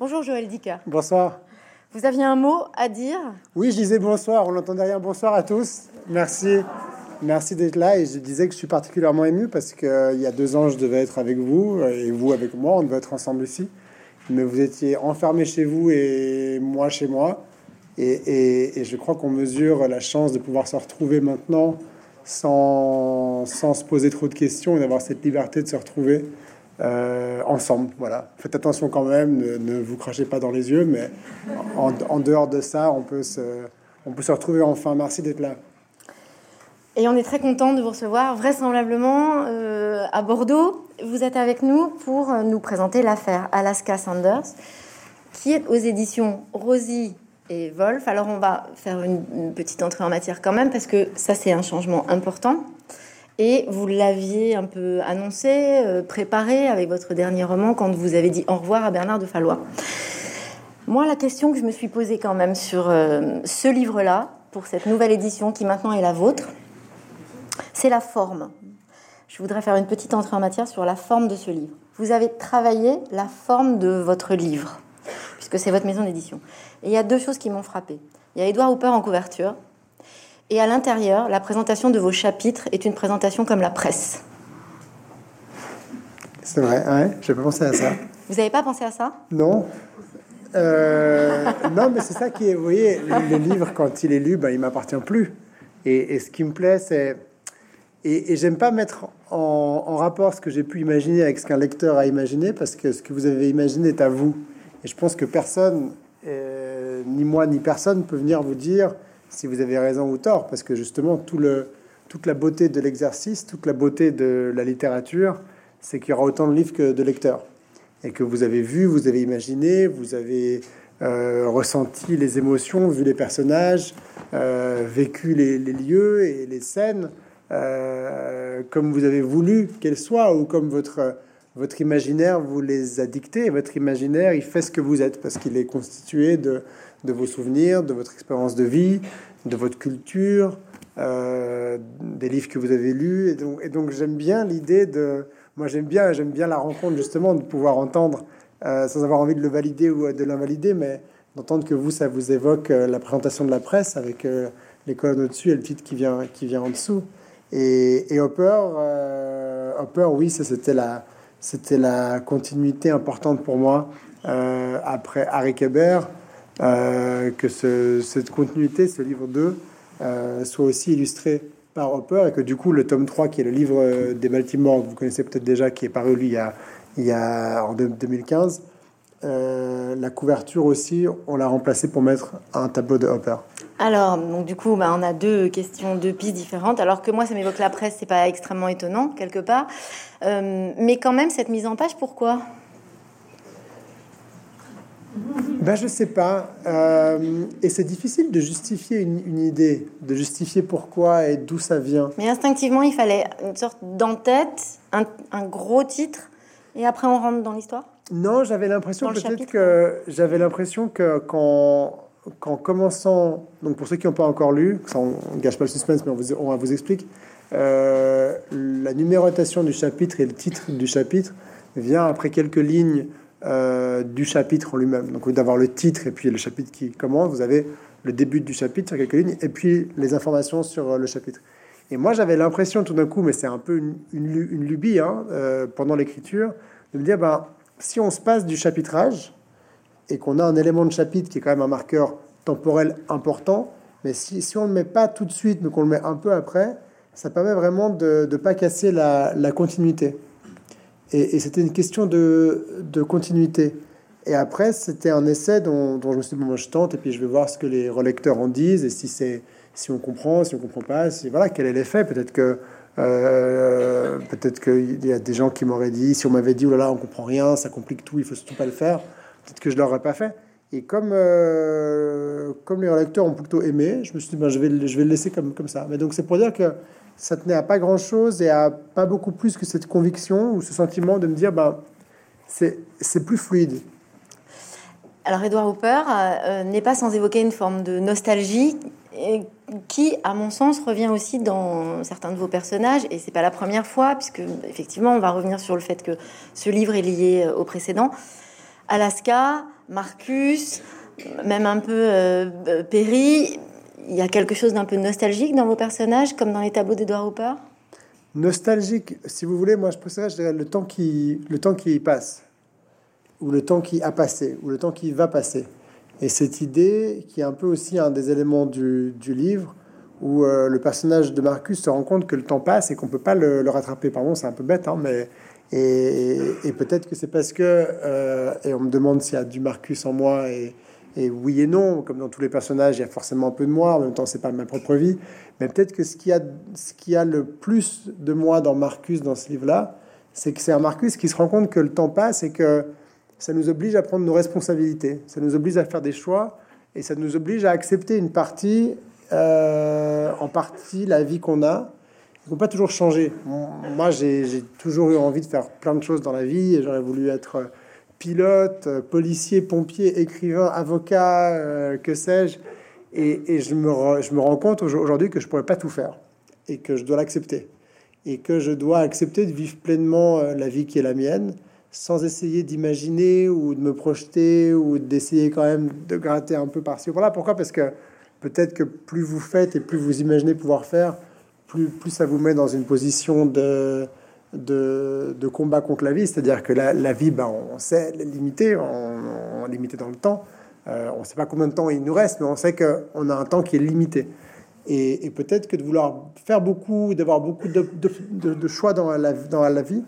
Bonjour Joël Dicker. Bonsoir. Vous aviez un mot à dire? Oui, je disais bonsoir, on n'entendait rien. Bonsoir à tous. Merci. Merci d'être là. Et je disais que je suis particulièrement ému parce qu'il y a deux ans, je devais être avec vous et vous avec moi. On devait être ensemble ici. Mais vous étiez enfermés chez vous et moi chez moi. Et, je crois qu'on mesure la chance de pouvoir se retrouver maintenant sans, sans se poser trop de questions et d'avoir cette liberté de se retrouver euh, ensemble. Voilà. Faites attention quand même, ne, vous crachez pas dans les yeux, mais en, dehors de ça, on peut, se, on peut se retrouver enfin. Merci d'être là. Et on est très content de vous recevoir, vraisemblablement euh, à Bordeaux. Vous êtes avec nous pour nous présenter l'affaire Alaska Sanders, qui est aux éditions Rosie et Wolf. Alors on va faire une petite entrée en matière quand même, parce que ça c'est un changement important. Et vous l'aviez un peu annoncé, euh, préparé avec votre dernier roman quand vous avez dit au revoir à Bernard de Fallois. Moi, la question que je me suis posée quand même sur euh, ce livre-là, pour cette nouvelle édition qui maintenant est la vôtre, c'est la forme. Je voudrais faire une petite entrée en matière sur la forme de ce livre. Vous avez travaillé la forme de votre livre, puisque c'est votre maison d'édition. Et il y a deux choses qui m'ont frappé. Il y a Edouard Hooper en couverture, et à l'intérieur, la présentation de vos chapitres est une présentation comme la presse. C'est vrai, ouais, j'ai pas pensé à ça. Vous n'avez pas pensé à ça? Non. Euh, non, mais c'est ça qui est, vous voyez, le, livre, quand il est lu, ben, il m'appartient plus. Et, ce qui me plaît, c'est. Et, j'aime pas mettre en, rapport ce que j'ai pu imaginer avec ce qu'un lecteur a imaginé, parce que ce que vous avez imaginé est à vous. Et je pense que personne, euh, ni moi, ni personne, peut venir vous dire si vous avez raison ou tort, parce que justement, tout le, toute la beauté de l'exercice, toute la beauté de la littérature, c'est qu'il y aura autant de livres que de lecteurs. Et que vous avez vu, vous avez imaginé, vous avez euh, ressenti les émotions, vu les personnages, euh, vécu les, lieux et les scènes, euh, comme vous avez voulu qu'elles soient, ou comme votre, votre imaginaire vous les a dictées. Votre imaginaire, il fait ce que vous êtes, parce qu'il est constitué de de vos souvenirs, de votre expérience de vie, de votre culture, euh, des livres que vous avez lus. Et donc, j'aime bien l'idée de... Moi j'aime bien, j'aime bien la rencontre justement de pouvoir entendre, euh, sans avoir envie de le valider ou de l'invalider, mais d'entendre que vous, ça vous évoque euh, la présentation de la presse avec les colonnes au-dessus et le titre qui vient, qui vient en dessous. Et, Hopper, Hopper, oui, c'était la, c'était la continuité importante pour moi après Harry Kéber. Euh, que cette continuité, ce livre 2, euh, soit aussi illustré par Hopper et que du coup le tome 3, qui est le livre euh, des Baltimore, que vous connaissez peut-être déjà, qui est paru lui il y a, en 2015, la couverture aussi, on l'a remplacé pour mettre un tableau de Hopper. Alors, donc du coup, bah, on a deux questions, deux pistes différentes. Alors que moi, ça m'évoque la presse, c'est pas extrêmement étonnant quelque part, mais quand même cette mise en page, pourquoi? Ben, Je sais pas. Euh, et c'est difficile de justifier une, idée, de justifier pourquoi et d'où ça vient. Mais instinctivement, il fallait une sorte d'en-tête, un, gros titre, et après on rentre dans l'histoire? Non, j'avais l'impression peut-être que j'avais l'impression que quand qu'en commençant, donc pour ceux qui n'ont pas encore lu, ça on ne gâche pas le suspense, mais on, vous, on vous explique, euh, la numérotation du chapitre et le titre du chapitre vient après quelques lignes euh, du chapitre en lui-même. Donc, d'avoir le titre et puis le chapitre qui commence, vous avez le début du chapitre sur quelques lignes et puis les informations sur euh, le chapitre. Et moi, j'avais l'impression tout d'un coup, mais c'est un peu une, lubie hein, euh, pendant l'écriture, de me dire ben, si on se passe du chapitrage et qu'on a un élément de chapitre qui est quand même un marqueur temporel important, mais si, on ne le met pas tout de suite, mais qu'on le met un peu après, ça permet vraiment de ne pas casser la continuité. Et, c'était une question de, continuité. Et après, c'était un essai dont, je me suis dit, bon, je tente, et puis je vais voir ce que les relecteurs en disent, et si, c'est, si on comprend, si on comprend pas, si, voilà, quel est l'effet? Peut-être que euh, peut-être qu'il y a des gens qui m'auraient dit, si on m'avait dit, oh là là, on comprend rien, ça complique tout, il faut surtout pas le faire, peut-être que je l'aurais pas fait. Et comme, euh, comme les relecteurs ont plutôt aimé, je me suis dit, ben, je, vais, je vais le laisser comme, comme ça. Mais donc, c'est pour dire que ça tenait à pas grand-chose et à pas beaucoup plus que cette conviction ou ce sentiment de me dire, ben, c'est plus fluide. Alors, Edward Hooper euh, euh, n'est pas sans évoquer une forme de nostalgie qui, à mon sens, revient aussi dans certains de vos personnages. Et c'est pas la première fois, puisque effectivement, on va revenir sur le fait que ce livre est lié euh, au précédent. Alaska, Marcus, même un peu euh, Perry. Il y a quelque chose d'un peu nostalgique dans vos personnages, comme dans les tableaux d'Edouard Hooper Nostalgique, si vous voulez, moi je préfère je dirais, le temps qui le temps qui passe, ou le temps qui a passé, ou le temps qui va passer. Et cette idée, qui est un peu aussi un des éléments du, livre, où euh, le personnage de Marcus se rend compte que le temps passe et qu'on peut pas le, rattraper. Pardon, c'est un peu bête, hein, mais et, et peut-être que c'est parce que euh, et on me demande s'il y a du Marcus en moi et, et, oui et non, comme dans tous les personnages, il y a forcément un peu de moi. En même temps, c'est pas ma propre vie, mais peut-être que ce qui a ce qui a le plus de moi dans Marcus dans ce livre-là, c'est que c'est un Marcus qui se rend compte que le temps passe et que ça nous oblige à prendre nos responsabilités, ça nous oblige à faire des choix et ça nous oblige à accepter une partie euh, en partie la vie qu'on a. Ne faut pas toujours changer. Moi, j'ai toujours eu envie de faire plein de choses dans la vie. J'aurais voulu être pilote, policier, pompier, écrivain, avocat, euh, que sais-je. Et, je, me, je me rends compte aujourd'hui que je pourrais pas tout faire et que je dois l'accepter. Et que je dois accepter de vivre pleinement euh, la vie qui est la mienne sans essayer d'imaginer ou de me projeter ou d'essayer quand même de gratter un peu par-ci. Voilà pourquoi, parce que peut-être que plus vous faites et plus vous imaginez pouvoir faire, plus, plus ça vous met dans une position de, de, combat contre la vie. C'est-à-dire que la, vie, ben, on sait, limitée, on, dans le temps. Euh, on ne sait pas combien de temps il nous reste, mais on sait qu'on a un temps qui est limité. Et, peut-être que de vouloir faire beaucoup, d'avoir beaucoup de, choix dans la, dans la vie,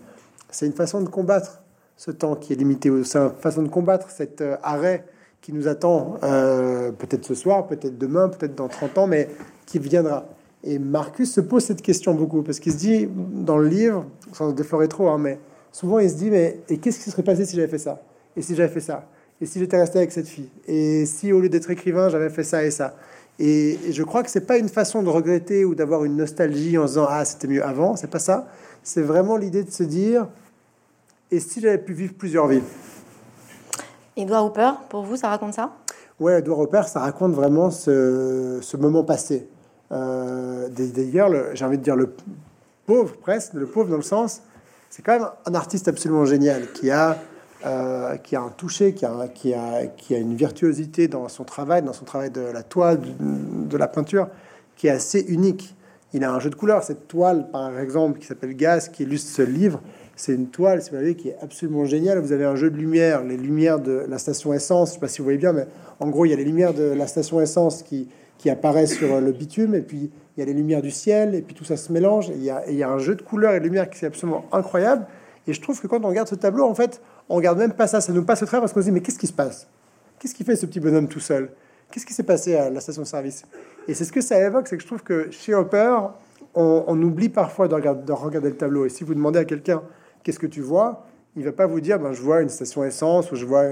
c'est une façon de combattre ce temps qui est limité. C'est une façon de combattre cet euh, arrêt qui nous attend euh, peut-être ce soir, peut-être demain, peut-être dans 30 ans, mais qui viendra. Et Marcus se pose cette question beaucoup, parce qu'il se dit dans le livre, sans déflorer trop, hein, mais souvent il se dit, mais et qu'est-ce qui serait passé si j'avais fait ça? Et si j'avais fait ça? Et si j'étais resté avec cette fille? Et si au lieu d'être écrivain, j'avais fait ça et ça? Et, et je crois que c'est pas une façon de regretter ou d'avoir une nostalgie en se disant, ah, c'était mieux avant, c'est pas ça. C'est vraiment l'idée de se dire, et si j'avais pu vivre plusieurs vies? Edouard Hooper, pour vous, ça raconte ça? Ouais, Edouard Hooper, ça raconte vraiment ce, ce moment passé. D'ailleurs, j'ai envie de dire le pauvre presque, le pauvre dans le sens, c'est quand même un artiste absolument génial qui a, euh, qui a un toucher, qui a, qui, a, qui a une virtuosité dans son travail, dans son travail de la toile, de, la peinture, qui est assez unique. Il a un jeu de couleurs. Cette toile, par exemple, qui s'appelle Gaz, qui illustre ce livre, c'est une toile, si vous voyez, qui est absolument géniale. Vous avez un jeu de lumière, les lumières de la station essence. Je sais pas si vous voyez bien, mais en gros, il y a les lumières de la station essence qui, qui apparaissent sur le bitume, et puis il y a les lumières du ciel, et puis tout ça se mélange. Il y a, il y a un jeu de couleurs et de lumière qui est absolument incroyable. Et je trouve que quand on regarde ce tableau, en fait, on regarde même pas ça. Ça nous passe au travers parce qu'on se dit, mais qu'est-ce qui se passe? Qu'est-ce qui fait ce petit bonhomme tout seul? Qu'est-ce qui s'est passé à la station-service? Et c'est ce que ça évoque, c'est que je trouve que chez Hopper, on, oublie parfois de regarder, de regarder le tableau. Et si vous demandez à quelqu'un qu'est-ce que tu vois? Il va pas vous dire, ben, je vois une station essence, ou je vois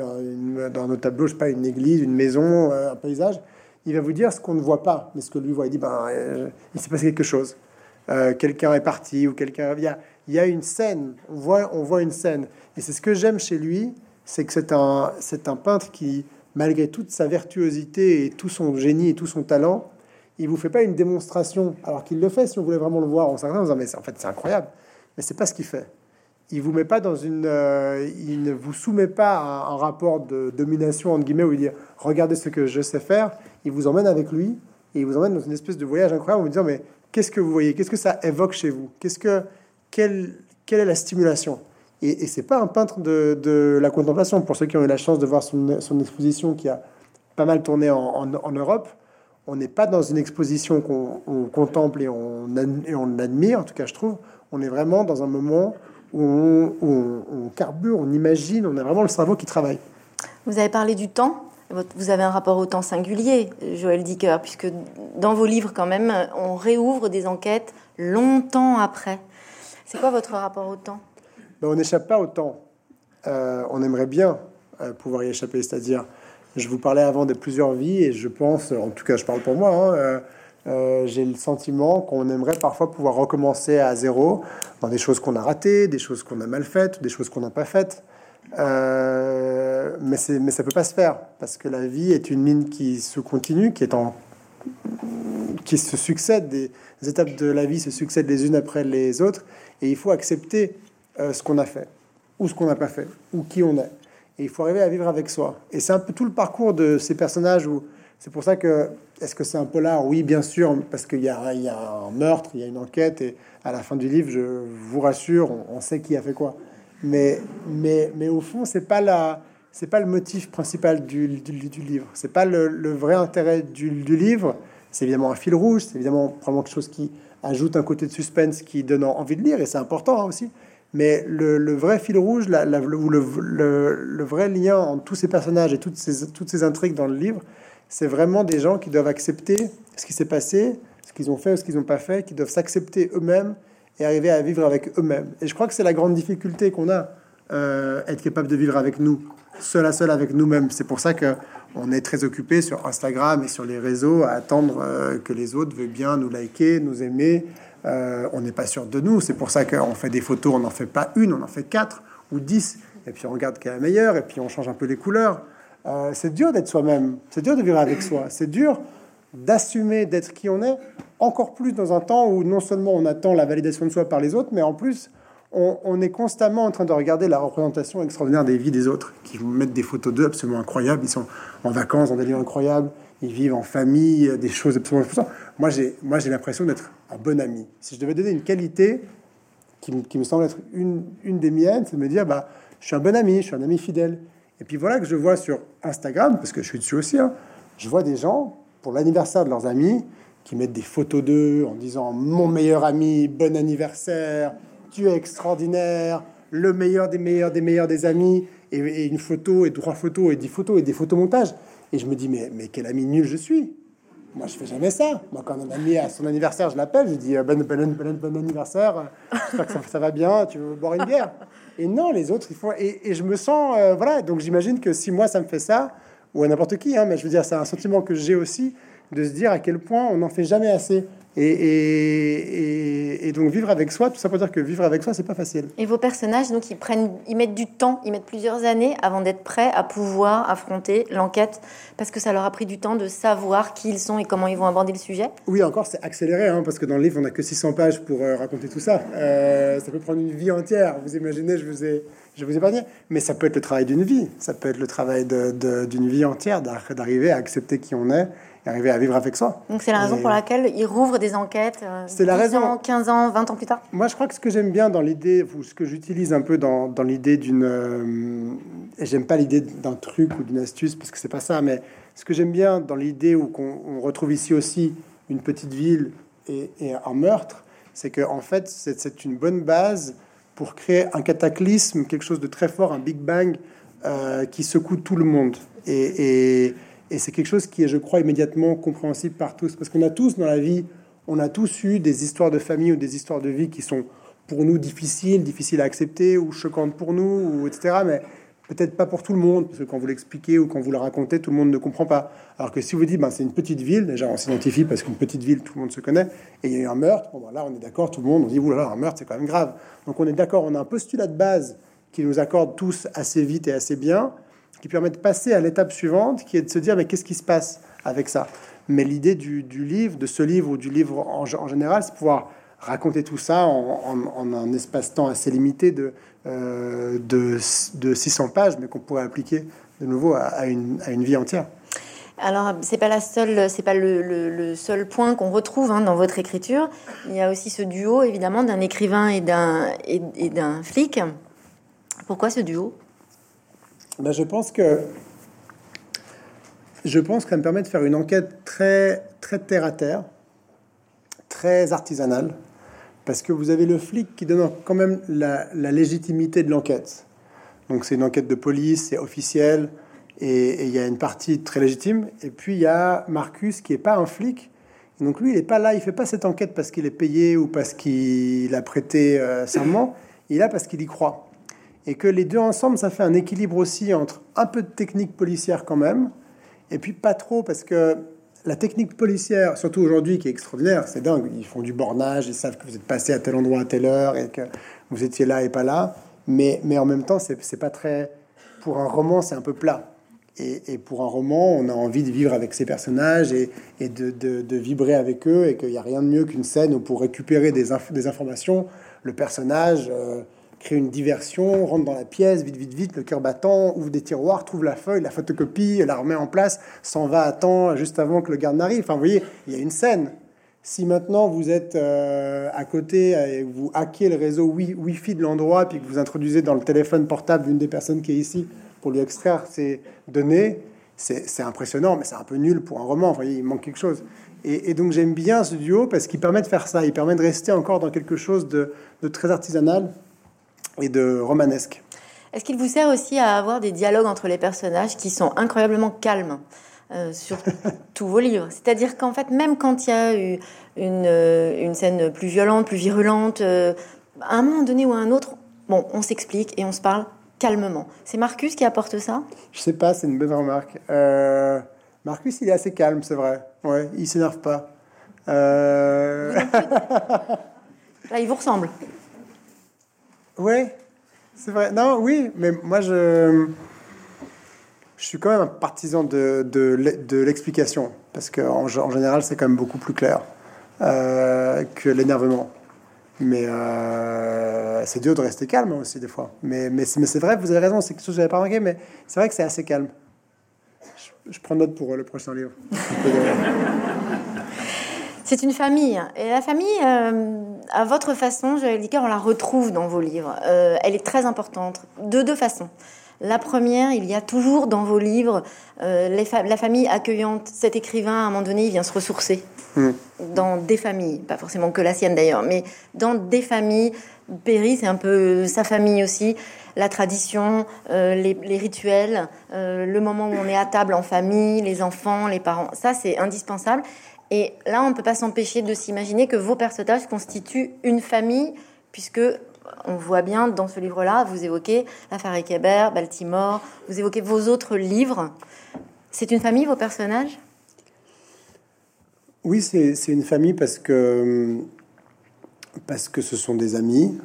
dans notre tableau, je sais pas, une église, une maison, euh, un paysage. Il va vous dire ce qu'on ne voit pas, mais ce que lui voit. Il dit, ben, euh, il s'est passé quelque chose. Euh, quelqu'un est parti, ou quelqu'un... Il y a, il y a une scène, on voit, on voit une scène. Et c'est ce que j'aime chez lui, c'est que c'est un, c'est un peintre qui, malgré toute sa virtuosité et tout son génie et tout son talent, il vous fait pas une démonstration, alors qu'il le fait si on voulait vraiment le voir. On s'arrête en disant, mais en fait, c'est incroyable. Mais c'est pas ce qu'il fait il vous met pas dans une, euh, il ne vous soumet pas à un rapport de domination entre guillemets où il dit regardez ce que je sais faire. Il vous emmène avec lui et il vous emmène dans une espèce de voyage incroyable en vous disant mais qu'est-ce que vous voyez, qu'est-ce que ça évoque chez vous, qu'est-ce que quelle, quelle est la stimulation? Et, et c'est pas un peintre de, de, la contemplation. Pour ceux qui ont eu la chance de voir son, son exposition qui a pas mal tourné en, en, Europe, on n'est pas dans une exposition qu'on contemple et on, et on admire. En tout cas, je trouve, on est vraiment dans un moment où on, on, on, carbure, on imagine, on a vraiment le cerveau qui travaille. Vous avez parlé du temps. Vous avez un rapport au temps singulier, Joël Dicker, puisque dans vos livres, quand même, on réouvre des enquêtes longtemps après. C'est quoi votre rapport au temps? Ben, On n'échappe pas au temps. Euh, on aimerait bien euh, pouvoir y échapper, c'est-à-dire, je vous parlais avant de plusieurs vies, et je pense, en tout cas, je parle pour moi, hein, euh, j'ai le sentiment qu'on aimerait parfois pouvoir recommencer à zéro dans des choses qu'on a ratées, des choses qu'on a mal faites, des choses qu'on n'a pas faites. Euh, mais, mais ça peut pas se faire parce que la vie est une mine qui se continue, qui est en qui se succède, des étapes de la vie se succèdent les unes après les autres, et il faut accepter euh, ce qu'on a fait, ou ce qu'on n'a pas fait, ou qui on est. et il faut arriver à vivre avec soi. Et c'est un peu tout le parcours de ces personnages où c'est pour ça que est-ce que c'est un polar? Oui, bien sûr, parce qu'il y, a, il y a un meurtre, il y a une enquête, et à la fin du livre, je vous rassure, on, sait qui a fait quoi. Mais, mais, mais au fond, c'est pas la, c'est pas le motif principal du, du, du livre. C'est pas le, le, vrai intérêt du, du livre. C'est évidemment un fil rouge. C'est évidemment probablement quelque chose qui ajoute un côté de suspense qui donne envie de lire, et c'est important hein, aussi. Mais le, le, vrai fil rouge, la, la, le, le, vrai lien entre tous ces personnages et toutes ces, toutes ces intrigues dans le livre, c'est vraiment des gens qui doivent accepter ce qui s'est passé, ce qu'ils ont fait ou ce qu'ils n'ont pas fait, qui doivent s'accepter eux-mêmes et arriver à vivre avec eux-mêmes. Et je crois que c'est la grande difficulté qu'on a, euh, être capable de vivre avec nous, seul à seul avec nous-mêmes. C'est pour ça que on est très occupé sur Instagram et sur les réseaux à attendre euh, que les autres veuillent bien nous liker, nous aimer. Euh, on n'est pas sûr de nous. C'est pour ça qu'on fait des photos, on n'en fait pas une, on en fait quatre ou dix. Et puis on regarde quelle est la meilleure, et puis on change un peu les couleurs. C'est dur d'être soi-même, c'est dur de vivre avec soi, c'est dur d'assumer d'être qui on est, encore plus dans un temps où non seulement on attend la validation de soi par les autres, mais en plus on, est constamment en train de regarder la représentation extraordinaire des vies des autres, qui vont mettre des photos d'eux absolument incroyables, ils sont en vacances dans des lieux incroyables, ils vivent en famille, des choses absolument Moi j'ai, moi j'ai l'impression d'être un bon ami. Si je devais donner une qualité qui, me semble être une, une des miennes, c'est de me dire, bah, je suis un bon ami, je suis un ami fidèle. Et puis voilà que je vois sur Instagram, parce que je suis dessus aussi, hein, je vois des gens, pour l'anniversaire de leurs amis, qui mettent des photos d'eux en disant mon meilleur ami, bon anniversaire, tu es extraordinaire, le meilleur des meilleurs des meilleurs des amis, et, une photo, et trois photos, et dix photos, et des photomontages. Et je me dis, mais, mais quel ami nul je suis. Moi, je fais jamais ça. Moi, quand un ami à son anniversaire, je l'appelle, je dis bon, bon, bon, bon anniversaire, j'espère que ça, ça, va bien, tu veux boire une bière? Et non, les autres, ils font. Et, je me sens. Euh, voilà, donc j'imagine que si moi ça me fait ça, ou à n'importe qui, hein, mais je veux dire, c'est un sentiment que j'ai aussi de se dire à quel point on n'en fait jamais assez. Et, donc vivre avec soi, tout ça pour dire que vivre avec soi, c'est pas facile. Et vos personnages, donc ils prennent, ils mettent du temps, ils mettent plusieurs années avant d'être prêts à pouvoir affronter l'enquête, parce que ça leur a pris du temps de savoir qui ils sont et comment ils vont aborder le sujet? Oui, encore c'est accéléré, hein, parce que dans le livre on n'a que 600 pages pour euh, raconter tout ça. Euh, ça peut prendre une vie entière. Vous imaginez, je vous ai, je vous épargne, mais ça peut être le travail d'une vie, ça peut être le travail d'une vie entière, d'arriver à accepter qui on est arriver à vivre avec soi. Donc c'est la raison pour laquelle il rouvre des enquêtes euh, c'est la raison. 15 ans, 20 ans plus tard Moi je crois que ce que j'aime bien dans l'idée, ou ce que j'utilise un peu dans, dans l'idée d'une... Euh, et j'aime pas l'idée d'un truc ou d'une astuce parce que c'est pas ça, mais ce que j'aime bien dans l'idée où qu'on retrouve ici aussi une petite ville et, un meurtre, c'est que en fait c'est une bonne base pour créer un cataclysme, quelque chose de très fort, un Big Bang euh, qui secoue tout le monde. et, et c'est quelque chose qui est, je crois, immédiatement compréhensible par tous. Parce qu'on a tous dans la vie, on a tous eu des histoires de famille ou des histoires de vie qui sont pour nous difficiles, difficiles à accepter ou choquantes pour nous, ou etc. Mais peut-être pas pour tout le monde, parce que quand vous l'expliquez ou quand vous le racontez, tout le monde ne comprend pas. Alors que si vous dites, ben, c'est une petite ville, déjà on s'identifie parce qu'une petite ville, tout le monde se connaît, et il y a eu un meurtre, bon, ben, là on est d'accord, tout le monde, on dit, là un meurtre, c'est quand même grave. Donc on est d'accord, on a un postulat de base qui nous accorde tous assez vite et assez bien, qui permet de passer à l'étape suivante, qui est de se dire mais qu'est-ce qui se passe avec ça? Mais l'idée du, livre, de ce livre ou du livre en, général, c'est pouvoir raconter tout ça en, un espace-temps assez limité de, euh, de, 600 pages, mais qu'on pourrait appliquer de nouveau à, une, vie entière. Alors, c'est pas la seule, c'est pas le, seul point qu'on retrouve hein, dans votre écriture. Il y a aussi ce duo, évidemment, d'un écrivain et d'un et d'un flic. Pourquoi ce duo? Ben, je pense que je pense que ça me permet de faire une enquête très très terre à terre, très artisanale, parce que vous avez le flic qui donne quand même la, légitimité de l'enquête. Donc c'est une enquête de police, c'est officiel, et il y a une partie très légitime. Et puis il y a Marcus qui est pas un flic. donc lui, il n'est pas là, il fait pas cette enquête parce qu'il est payé ou parce qu'il a prêté euh, serment. Il est là parce qu'il y croit et que les deux ensemble, ça fait un équilibre aussi entre un peu de technique policière quand même, et puis pas trop, parce que la technique policière, surtout aujourd'hui, qui est extraordinaire, c'est dingue, ils font du bornage, ils savent que vous êtes passé à tel endroit à telle heure, et que vous étiez là et pas là, mais, mais en même temps, c'est pas très... Pour un roman, c'est un peu plat. Et, pour un roman, on a envie de vivre avec ces personnages et, de, vibrer avec eux, et qu'il n'y a rien de mieux qu'une scène où pour récupérer des, des informations, le personnage... Euh, crée une diversion, rentre dans la pièce, vite, vite, vite, le cœur battant, ouvre des tiroirs, trouve la feuille, la photocopie, la remet en place, s'en va à temps juste avant que le garde n'arrive. Enfin, vous voyez, il y a une scène. Si maintenant vous êtes euh, à côté et vous hackez le réseau Wi-Fi de l'endroit, puis que vous introduisez dans le téléphone portable d'une des personnes qui est ici pour lui extraire ses données, c'est impressionnant, mais c'est un peu nul pour un roman. Vous voyez, il manque quelque chose. Et, donc j'aime bien ce duo parce qu'il permet de faire ça. Il permet de rester encore dans quelque chose de, très artisanal et de romanesque. Est-ce qu'il vous sert aussi à avoir des dialogues entre les personnages qui sont incroyablement calmes euh, sur tous vos livres? C'est-à-dire qu'en fait, même quand il y a eu une, euh, une scène plus violente, plus virulente, euh, à un moment donné ou à un autre, bon, on s'explique et on se parle calmement. C'est Marcus qui apporte ça? Je sais pas, c'est une bonne remarque. Marcus, il est assez calme, c'est vrai. Ouais, il s'énerve pas. Là, il vous ressemble. Ouais, c'est vrai. Non, oui, mais moi, je, je suis quand même un partisan de, de, l'explication. Parce qu'en en général, c'est quand même beaucoup plus clair euh, que l'énervement. Mais euh, c'est dur de rester calme aussi, des fois. Mais, mais, mais c'est vrai, vous avez raison, c'est quelque chose que j'avais pas remarqué, mais c'est vrai que c'est assez calme je prends note pour euh, le prochain livre. C'est une famille. Et la famille, euh, à votre façon, je dit on la retrouve dans vos livres. Euh, elle est très importante, de deux façons. La première, il y a toujours dans vos livres la famille accueillante. Cet écrivain, à un moment donné, il vient se ressourcer hmm. dans des familles, pas forcément que la sienne d'ailleurs, mais dans des familles. Perry, c'est un peu sa famille aussi la tradition, euh, les, rituels, euh, le moment où on est à table en famille, les enfants, les parents. Ça, c'est indispensable. Et là, on ne peut pas s'empêcher de s'imaginer que vos personnages constituent une famille, puisque on voit bien dans ce livre-là, vous évoquez l'affaire Ekeber, Baltimore, vous évoquez vos autres livres. C'est une famille, vos personnages? Oui, c'est une famille parce que, parce que ce sont des amis,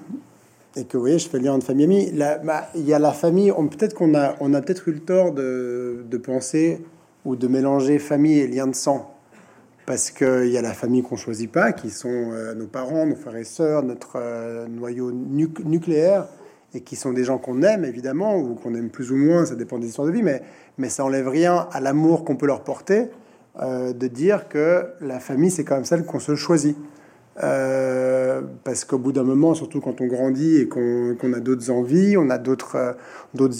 et que vous voyez, je fais lien entre famille et amis. Bah, il y a la famille, peut-être qu'on a, on a peut-être eu le tort de, de, penser ou de mélanger famille et lien de sang. Parce qu'il y a la famille qu'on choisit pas, qui sont euh, nos parents, nos frères et sœurs, notre euh, noyau nucléaire, et qui sont des gens qu'on aime évidemment, ou qu'on aime plus ou moins, ça dépend des histoires de vie, mais, ça enlève rien à l'amour qu'on peut leur porter, euh, de dire que la famille, c'est quand même celle qu'on se choisit. Parce qu'au bout d'un moment, surtout quand on grandit et qu'on a d'autres envies, on a d'autres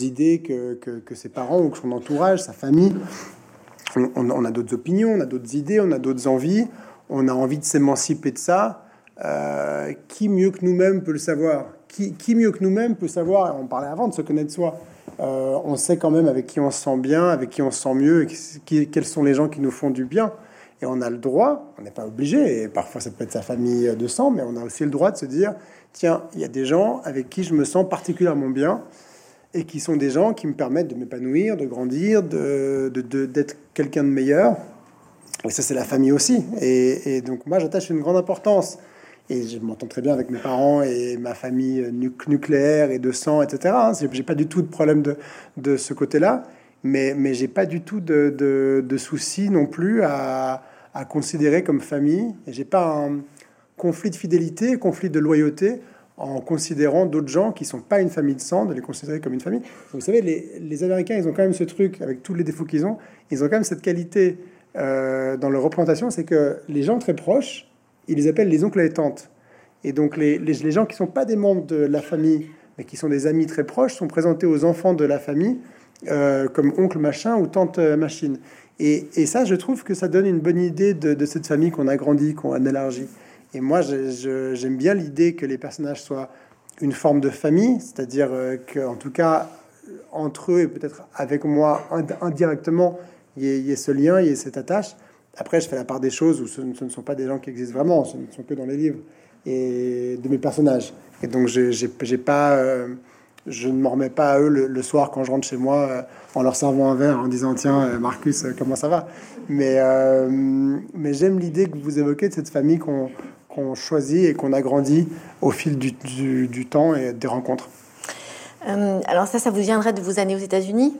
idées que, ses parents ou que son entourage, sa famille, on, a d'autres opinions, on a d'autres idées, on a d'autres envies, on a envie de s'émanciper de ça. Euh, qui mieux que nous-mêmes peut le savoir? Qui, mieux que nous-mêmes peut savoir On parlait avant de se connaître soi. on sait quand même avec qui on se sent bien, avec qui on se sent mieux, et quels sont les gens qui nous font du bien. Et on a le droit, on n'est pas obligé, et parfois ça peut être sa famille de sang, mais on a aussi le droit de se dire, tiens, il y a des gens avec qui je me sens particulièrement bien, et qui sont des gens qui me permettent de m'épanouir, de grandir, de, d'être quelqu'un de meilleur. Et ça, c'est la famille aussi. Et, donc moi, j'attache une grande importance. Et je m'entends très bien avec mes parents et ma famille nucléaire et de sang, etc. Hein. J'ai pas du tout de problème de, de ce côté-là mais, mais j'ai pas du tout de, de, soucis non plus à, à considérer comme famille. Et j'ai pas un conflit de fidélité, conflit de loyauté en considérant d'autres gens qui sont pas une famille de sang, de les considérer comme une famille. Vous savez, les, Américains, ils ont quand même ce truc, avec tous les défauts qu'ils ont, ils ont quand même cette qualité euh, dans leur représentation, c'est que les gens très proches, ils les appellent les oncles et tantes. Et donc les, gens qui sont pas des membres de la famille, mais qui sont des amis très proches, sont présentés aux enfants de la famille euh, comme oncle machin ou tante machine. Et, ça, je trouve que ça donne une bonne idée de, cette famille qu'on a grandi, qu'on a élargi. Et moi, j'aime bien l'idée que les personnages soient une forme de famille, c'est-à-dire euh, qu'en tout cas, entre eux et peut-être avec moi indirectement, il y, ait, ce lien, il y ait cette attache. Après, je fais la part des choses où ce, ne sont pas des gens qui existent vraiment, ce ne sont que dans les livres et de mes personnages. Et donc. Euh, je ne m'en remets pas à eux le, soir quand je rentre chez moi euh, en leur servant un verre en disant tiens Marcus comment ça va? Mais j'aime l'idée que vous évoquez de cette famille qu'on choisit et qu'on a grandi au fil du, du, temps et des rencontres alors ça ça vous viendrait de vos années aux États-Unis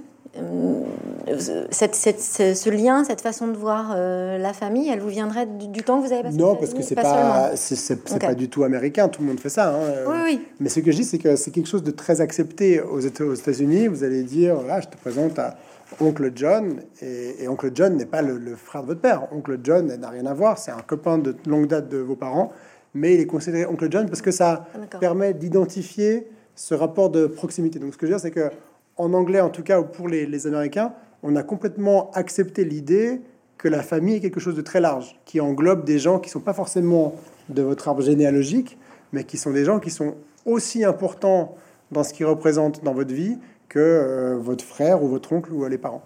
cette, cette, ce lien, cette façon de voir la famille, elle vous viendrait du, temps que vous avez passé Non, parce que c'est pas, c'est pas du tout américain. Tout le monde fait ça. Hein. Oui, oui. Mais ce que je dis, c'est que c'est quelque chose de très accepté aux États-Unis. Vous allez dire, là, je te présente à Oncle John, et, Oncle John n'est pas le, frère de votre père. Oncle John n'a rien à voir, c'est un copain de longue date de vos parents, mais il est considéré Oncle John parce que ça ah, permet d'identifier ce rapport de proximité. Donc ce que je veux dire, c'est que en anglais, en tout cas, ou pour les, Américains, on a complètement accepté l'idée que la famille est quelque chose de très large, qui englobe des gens qui sont pas forcément de votre arbre généalogique, mais qui sont des gens qui sont aussi importants dans ce qu'ils représentent dans votre vie que euh, votre frère ou votre oncle ou les parents.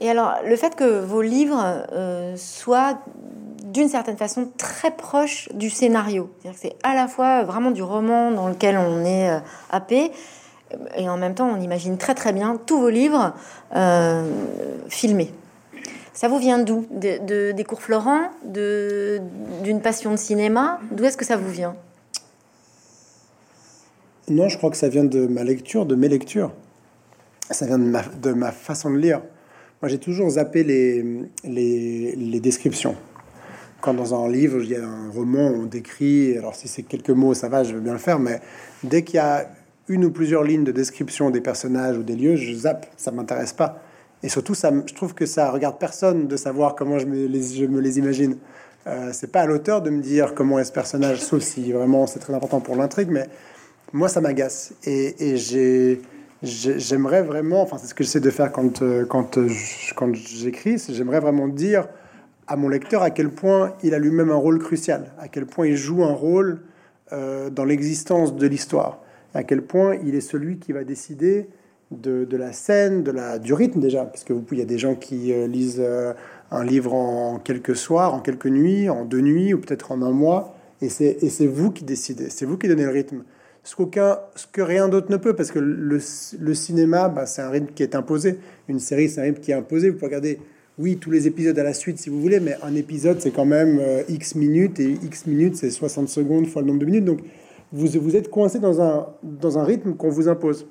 Et alors, le fait que vos livres euh, soient d'une certaine façon très proches du scénario, c'est-à-dire que c'est à la fois vraiment du roman dans lequel on est euh, happé, et en même temps on imagine très très bien tous vos livres filmés. Ça vous vient d'où? De, Des cours Florent? D'une passion de cinéma? D'où est-ce que ça vous vient? Non, je crois que ça vient de ma lecture, de mes lectures ça vient de ma, façon de lire. Moi, j'ai toujours zappé les, descriptions. Quand dans un livre, il y a un roman, on décrit, alors si c'est quelques mots, ça va, je veux bien le faire, mais dès qu'il y a une ou plusieurs lignes de description des personnages ou des lieux, je zappe, ça m'intéresse pas. Et surtout, je trouve que ça regarde personne de savoir comment je me les, imagine. Euh, c'est pas à l'auteur de me dire comment est ce personnage, sauf si vraiment c'est très important pour l'intrigue, mais moi ça m'agace. Et j'ai j'aimerais vraiment, enfin c'est ce que j'essaie de faire quand, euh, quand, euh, quand j'écris, j'aimerais vraiment dire à mon lecteur à quel point il a lui-même un rôle crucial, à quel point il joue un rôle euh, dans l'existence de l'histoire, à quel point il est celui qui va décider de, de, la scène, de la, du rythme déjà, parce que vous, il y a des gens qui lisent un livre en quelques soirs, en quelques nuits, en deux nuits, ou peut-être en un mois, et c'est vous qui décidez, c'est vous qui donnez le rythme ce, qu'aucun, ce que rien d'autre ne peut, parce que le, cinéma, bah, c'est un rythme qui est imposé. Une série, c'est un rythme qui est imposé. Vous pouvez regarder, oui, tous les épisodes à la suite si vous voulez, mais un épisode, c'est quand même euh, X minutes, et X minutes, c'est 60 secondes fois le nombre de minutes. Donc, vous, vous êtes coincé dans un, dans un rythme qu'on vous impose.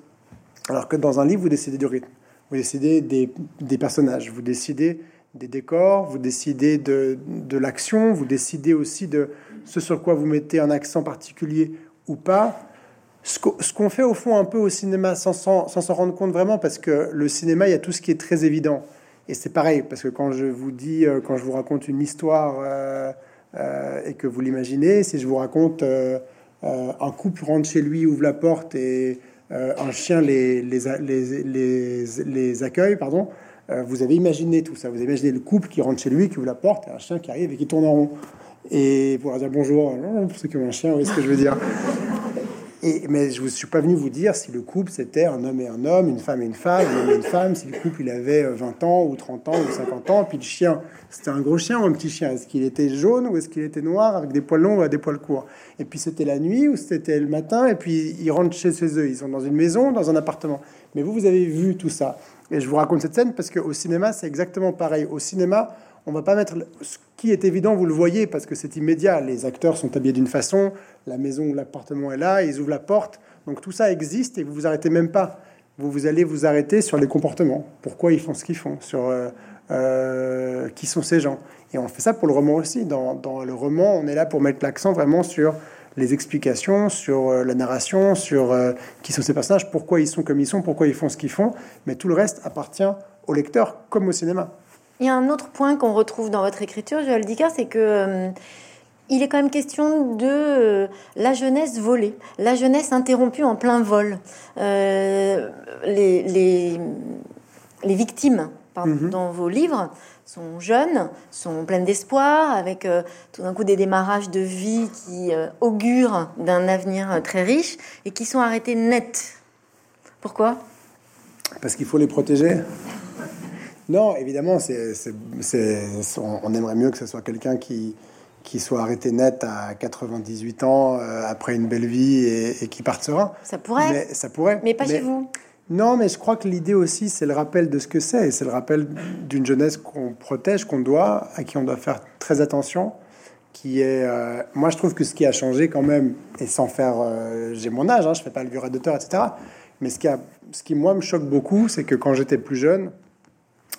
Alors que dans un livre, vous décidez du rythme. Vous décidez des, des personnages, vous décidez des décors, vous décidez de, de l'action, vous décidez aussi de ce sur quoi vous mettez un accent particulier ou pas ce qu'on fait au fond un peu au cinéma sans s'en rendre compte vraiment, parce que le cinéma, il y a tout ce qui est très évident. Et c'est pareil, parce que quand je vous dis, euh, quand je vous raconte une histoire euh, euh, et que vous l'imaginez, si je vous raconte un couple rentre chez lui, ouvre la porte et un chien les, les, les, les, accueille, pardon, vous avez imaginé tout ça. Vous avez imaginé le couple qui rentre chez lui, qui ouvre la porte, et un chien qui arrive et qui tourne en rond. Et pour dire bonjour, pour ceux un chien, vous voyez ce que je veux dire mais je ne suis pas venu vous dire si le couple c'était un homme et un homme, une femme et une femme, un homme et une femme, si le couple il avait 20 euh, ans ou 30 ans ou 50 ans, puis le chien c'était un gros chien ou un petit chien, est-ce qu'il était jaune ou est-ce qu'il était noir avec des poils longs ou des poils courts? Et puis c'était la nuit ou c'était le matin, et puis ils rentrent chez, eux, ils sont dans une maison, dans un appartement. Mais vous, vous avez vu tout ça. Et je vous raconte cette scène parce qu'au cinéma c'est exactement pareil. Au cinéma, on va pas mettre ce qui est évident, vous le voyez parce que c'est immédiat. Les acteurs sont habillés d'une façon, la maison ou l'appartement est là, ils ouvrent la porte. Donc tout ça existe et vous vous arrêtez même pas. Vous, vous allez vous arrêter sur les comportements. Pourquoi ils font ce qu'ils font Sur euh, euh, qui sont ces gens Et on fait ça pour le roman aussi. Dans, le roman, on est là pour mettre l'accent vraiment sur les explications, sur euh, la narration, sur qui sont ces personnages, pourquoi ils sont comme ils sont, pourquoi ils font ce qu'ils font. Mais tout le reste appartient au lecteur comme au cinéma. Il y a un autre point qu'on retrouve dans votre écriture, Joël Dicker, c'est que euh, il est quand même question de euh, la jeunesse volée, la jeunesse interrompue en plein vol. Euh, les, les, les, victimes mhm. dans vos livres sont jeunes, sont pleines d'espoir, avec tout d'un coup des démarrages de vie qui augurent d'un avenir très riche et qui sont arrêtés net. Pourquoi? Parce qu'il faut les protéger? Non, évidemment, c'est, on, aimerait mieux que ce soit quelqu'un qui, qui soit arrêté net à 98 ans euh, après une belle vie et, qui parte serein. Ça pourrait. Mais, ça pourrait. Mais pas chez vous. Non, mais je crois que l'idée aussi, c'est le rappel de ce que c'est. C'est le rappel d'une jeunesse qu'on protège, qu'on doit, à qui on doit faire très attention. Qui est, euh, moi, je trouve que ce qui a changé quand même, et sans faire, euh, j'ai mon âge, hein, je fais pas le vieux d'auteur, etc Mais ce qui, a, ce qui moi me choque beaucoup, c'est que quand j'étais plus jeune,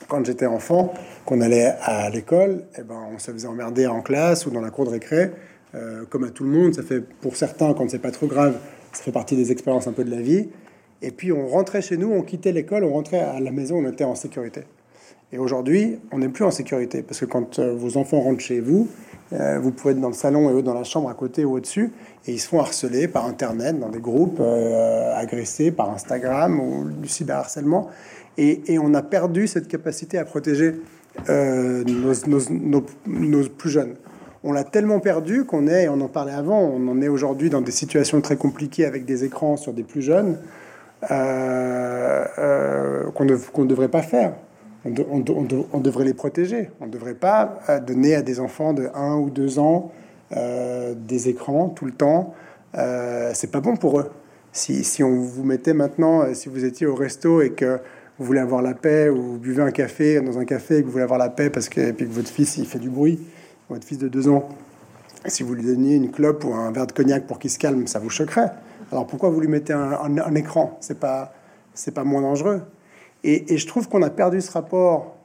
quand j'étais enfant, qu'on allait à l'école, eh ben, on se faisait emmerder en classe ou dans la cour de récré, euh, comme à tout le monde. Ça fait pour certains, quand c'est pas trop grave, ça fait partie des expériences un peu de la vie. Et puis on rentrait chez nous, on quittait l'école, on rentrait à la maison, on était en sécurité. Et aujourd'hui, on n'est plus en sécurité parce que quand euh, vos enfants rentrent chez vous, euh, vous pouvez être dans le salon et eux dans la chambre à côté ou au-dessus, et ils se font harceler par Internet, dans des groupes, agressés par Instagram ou du cyberharcèlement. Et, on a perdu cette capacité à protéger nos, nos, plus jeunes. On l'a tellement perdu qu'on est, on en parlait avant, on en est aujourd'hui dans des situations très compliquées avec des écrans sur des plus jeunes qu'on ne devrait pas faire on, devrait les protéger. On ne devrait pas euh, donner à des enfants de 1 ou 2 ans euh, des écrans tout le temps. Euh, c'est pas bon pour eux. Si, on vous mettait maintenant, euh, si vous étiez au resto et que vous voulez avoir la paix, ou vous buvez un café dans un café et que vous voulez avoir la paix parce que, puis que votre fils il fait du bruit, votre fils de 2 ans, si vous lui donniez une clope ou un verre de cognac pour qu'il se calme, ça vous choquerait. Alors pourquoi vous lui mettez un, un écran? C'est pas, c'est pas moins dangereux. Et, je trouve qu'on a perdu ce rapport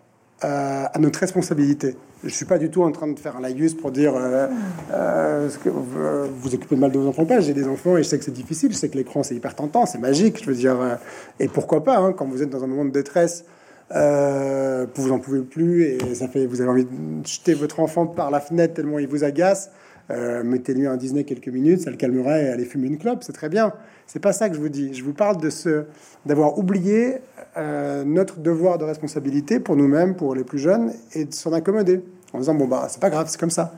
euh, à notre responsabilité. Je suis pas du tout en train de faire un laïus pour dire euh, euh, que vous, occupez de mal de vos enfants. J'ai des enfants et je sais que c'est difficile. Je sais que l'écran c'est hyper tentant, c'est magique. Je veux dire, et pourquoi pas hein, quand vous êtes dans un moment de détresse, vous en pouvez plus et vous avez envie de jeter votre enfant par la fenêtre tellement il vous agace. Mettez-lui un Disney quelques minutes, ça le calmera et allez fumer une clope, c'est très bien. C'est pas ça que je vous dis. Je vous parle de ce d'avoir oublié euh, notre devoir de responsabilité pour nous-mêmes, pour les plus jeunes, et de s'en accommoder en disant bon bah c'est pas grave, c'est comme ça.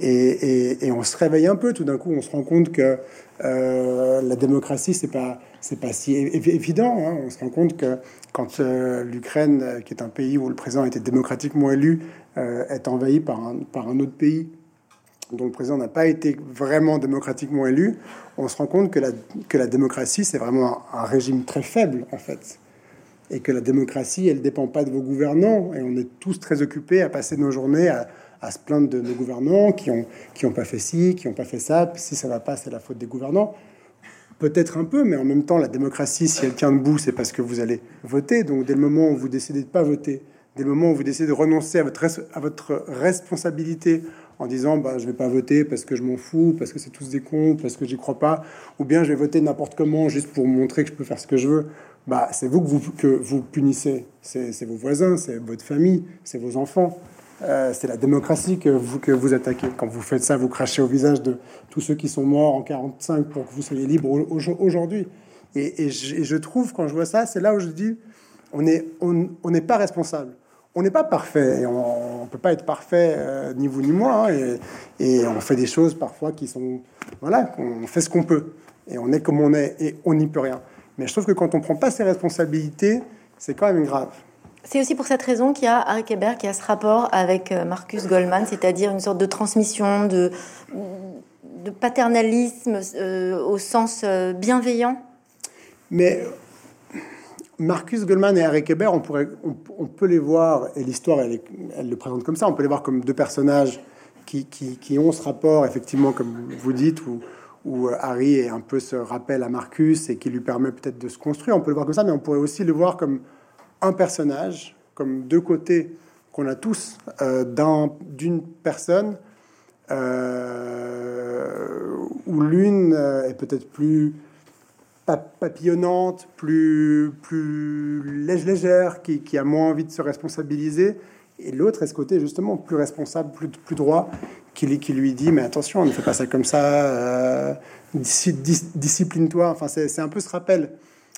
Et, on se réveille un peu. Tout d'un coup, on se rend compte que euh, la démocratie c'est pas c'est pas si évident. Hein. On se rend compte que quand euh, l'Ukraine, qui est un pays où le président était démocratiquement élu, est envahi par un, par un autre pays dont le président n'a pas été vraiment démocratiquement élu, on se rend compte que la, que la démocratie, c'est vraiment un, régime très faible, en fait. Et que la démocratie, elle ne dépend pas de vos gouvernants. Et on est tous très occupés à passer nos journées à, à se plaindre de nos gouvernants qui n'ont qui ont pas fait ci, qui n'ont pas fait ça. Si ça va pas, c'est la faute des gouvernants. Peut-être un peu, mais en même temps, la démocratie, si elle tient debout, c'est parce que vous allez voter. Donc, dès le moment où vous décidez de pas voter, dès le moment où vous décidez de renoncer à votre, à votre responsabilité en disant bah, je vais pas voter parce que je m'en fous, parce que c'est tous des cons, parce que j'y crois pas, ou bien je vais voter n'importe comment juste pour montrer que je peux faire ce que je veux, bah, c'est vous que vous, que vous punissez. C'est vos voisins, c'est votre famille, c'est vos enfants. Euh, c'est la démocratie que vous, que vous attaquez. Quand vous faites ça, vous crachez au visage de tous ceux qui sont morts en 45 pour que vous soyez libre aujourd'hui. Et, je, trouve, quand je vois ça, c'est là où je dis, on n'est on, n'est pas responsable on n'est pas parfait, on ne peut pas être parfait, euh, ni vous ni moi, hein, et, on fait des choses parfois qui sont... Voilà, on fait ce qu'on peut, et on est comme on est, et on n'y peut rien. Mais je trouve que quand on prend pas ses responsabilités, c'est quand même grave. C'est aussi pour cette raison qu'il y a Harry Kéber qui a ce rapport avec euh, Marcus Goldman, c'est-à-dire une sorte de transmission, de, de paternalisme euh, au sens bienveillant. Mais Marcus Goldman et Harry Kéber, on, pourrait, peut les voir, et l'histoire, elle, le présente comme ça, on peut les voir comme deux personnages qui, ont ce rapport, effectivement, comme vous dites, où, où, euh, Harry est un peu ce rappel à Marcus et qui lui permet peut-être de se construire. On peut le voir comme ça, mais on pourrait aussi le voir comme un personnage, comme deux côtés qu'on a tous euh, d'une personne, euh, où l'une est peut-être plus papillonnante, plus, plus légère, qui, a moins envie de se responsabiliser. Et l'autre est ce côté justement plus responsable, plus, plus droit, qui, qui lui dit Mais attention, ne fais pas ça comme ça, euh, discipline-toi. Enfin, c'est un peu ce rappel,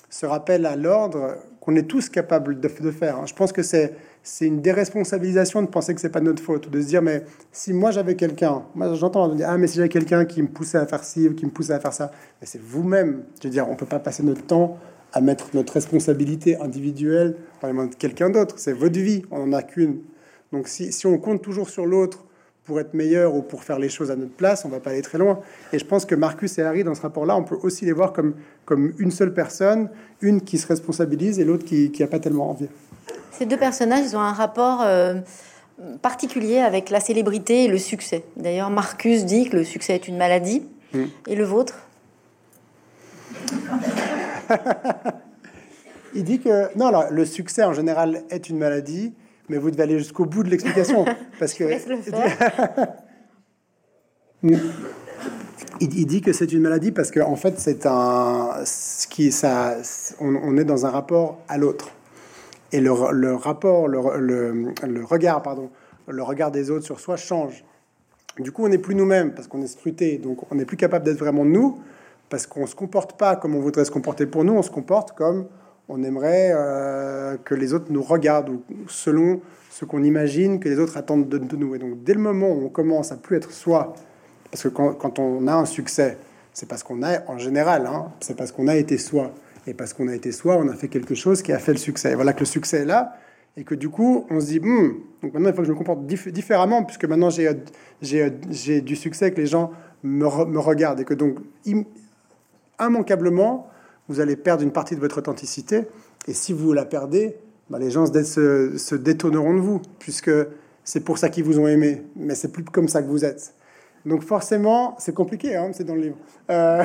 ce rappel à l'ordre qu'on est tous capables de, faire. Hein. Je pense que c'est une déresponsabilisation de penser que c'est pas notre faute, de se dire mais si moi j'avais quelqu'un, moi j'entends dire ah mais si j'avais quelqu'un qui me poussait à faire ci, qui me poussait à faire ça, mais c'est vous-même. Je veux dire, on peut pas passer notre temps à mettre notre responsabilité individuelle dans les mains de quelqu'un d'autre. C'est votre vie, on en a qu'une. Donc si, si on compte toujours sur l'autre pour être meilleur ou pour faire les choses à notre place, on va pas aller très loin. Et je pense que Marcus et Harry, dans ce rapport-là, on peut aussi les voir comme, comme une seule personne, une qui se responsabilise et l'autre qui n'a pas tellement envie. Ces deux personnages, ils ont un rapport euh, particulier avec la célébrité et le succès. D'ailleurs, Marcus dit que le succès est une maladie. Mm. Et le vôtre? Il dit que non, alors le succès en général est une maladie, mais vous devez aller jusqu'au bout de l'explication parce que il, dit que c'est une maladie parce qu'en en fait c'est un ce qui ça on, est dans un rapport à l'autre. Et le, le rapport le, le, le, regard pardon le regard des autres sur soi change. Du coup on n'est plus nous-mêmes parce qu'on est scruté. Donc on n'est plus capable d'être vraiment nous parce qu'on se comporte pas comme on voudrait se comporter pour nous. On se comporte comme on aimerait euh, que les autres nous regardent selon ce qu'on imagine que les autres attendent de, nous. Et donc, dès le moment où on commence à plus être soi, parce que quand, on a un succès, c'est parce qu'on a, en général, hein, c'est parce qu'on a été soi. Et parce qu'on a été soi, on a fait quelque chose qui a fait le succès. Et voilà que le succès est là, et que du coup, on se dit, hmm, donc maintenant, il faut que je me comporte différemment, puisque maintenant j'ai, du succès, que les gens me regardent, et que donc, immanquablement, vous allez perdre une partie de votre authenticité. Et si vous la perdez, bah, les gens se, détourneront de vous, puisque c'est pour ça qu'ils vous ont aimé. Mais c'est plus comme ça que vous êtes. Donc forcément, c'est compliqué, hein, c'est dans le livre. Euh,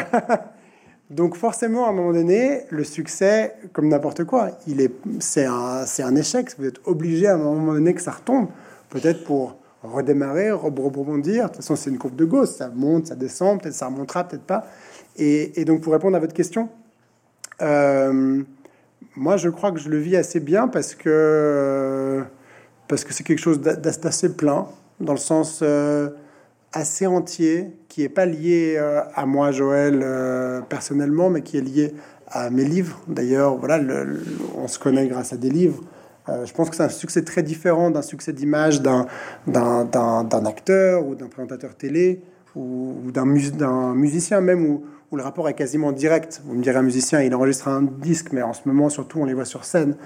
donc forcément, à un moment donné, le succès, comme n'importe quoi, il est, c'est un, échec. Vous êtes obligé à un moment donné que ça retombe, peut-être pour redémarrer, rebondir. De toute façon, c'est une courbe de Gauss, ça monte, ça descend, peut-être ça remontera, peut-être pas. Et, donc pour répondre à votre question, euh, moi, je crois que je le vis assez bien parce que parce que c'est quelque chose d'assez plein, dans le sens euh, assez entier, qui est pas lié euh, à moi, Joël, personnellement, mais qui est lié à mes livres. D'ailleurs, voilà, on se connaît grâce à des livres. je pense que c'est un succès très différent d'un succès d'image d'un acteur ou d'un présentateur télé ou, ou d'un musicien même, ou où le rapport est quasiment direct. Vous me direz, un musicien, il enregistre un disque, mais en ce moment, surtout, on les voit sur scène.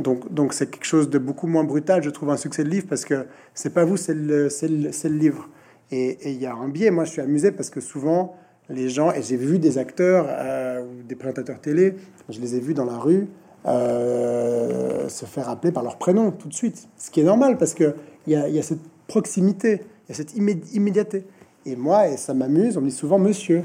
Donc, donc c'est quelque chose de beaucoup moins brutal, je trouve, un succès de livre, parce que c'est pas vous, c'est le, le, le, livre. Et il y a un biais. Moi, je suis amusé parce que souvent, les gens, et j'ai vu des acteurs euh, ou des présentateurs télé, je les ai vus dans la rue euh, se faire appeler par leur prénom tout de suite. Ce qui est normal parce qu'il y a, y a cette proximité, il y a cette immédiateté. Et moi, et ça m'amuse, on me dit souvent monsieur.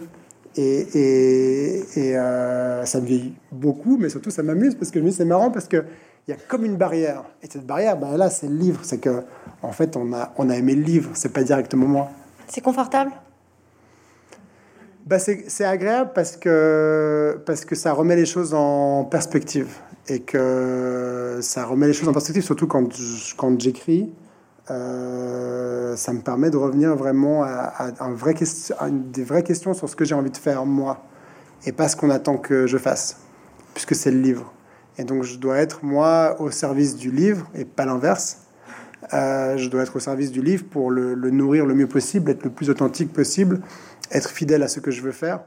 Et, euh, ça me vieillit beaucoup, mais surtout ça m'amuse parce que je me dis c'est marrant parce qu'il y a comme une barrière. Et cette barrière, ben là, c'est le livre. C'est que, en fait, on a, on a aimé le livre, c'est pas directement moi. C'est confortable? Bah, c'est agréable parce que, parce que ça remet les choses en perspective. Et que ça remet les choses en perspective, surtout quand, quand j'écris. Euh, ça me permet de revenir vraiment à, un vrai des vraies questions sur ce que j'ai envie de faire moi et pas ce qu'on attend que je fasse, puisque c'est le livre. Et donc je dois être moi au service du livre et pas l'inverse. Euh, je dois être au service du livre pour le, nourrir le mieux possible, être le plus authentique possible, être fidèle à ce que je veux faire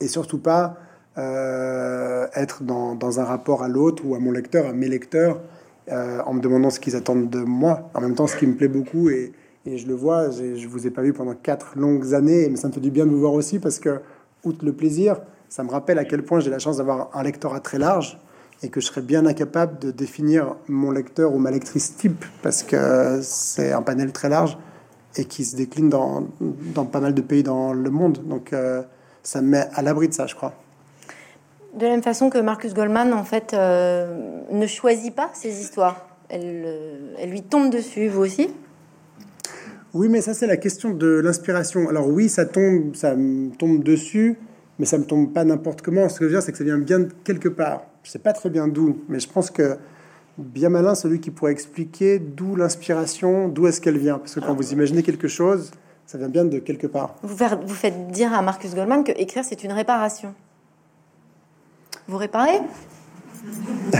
et surtout pas euh, être dans, un rapport à l'autre ou à mon lecteur, à mes lecteurs, euh, en me demandant ce qu'ils attendent de moi. En même temps, ce qui me plaît beaucoup, et, et je le vois, je vous ai pas vu pendant quatre longues années, mais ça me fait du bien de vous voir aussi parce que, outre le plaisir, ça me rappelle à quel point j'ai la chance d'avoir un lectorat très large et que je serais bien incapable de définir mon lecteur ou ma lectrice type parce que c'est un panel très large et qui se décline dans, dans pas mal de pays dans le monde. Donc euh, ça me met à l'abri de ça, je crois. De la même façon que Marcus Goldman, en fait, euh, ne choisit pas ses histoires. Elle, euh, elle, lui tombe dessus, vous aussi? Oui, mais ça, c'est la question de l'inspiration. Alors oui, ça tombe, ça me tombe dessus, mais ça me tombe pas n'importe comment. Ce que je veux dire, c'est que ça vient bien de quelque part. Je sais pas très bien d'où, mais je pense que bien malin celui qui pourrait expliquer d'où l'inspiration, d'où est-ce qu'elle vient. Parce que quand vous imaginez quelque chose, ça vient bien de quelque part. Vous, vous faites dire à Marcus Goldman que écrire, c'est une réparation. Vous réparez?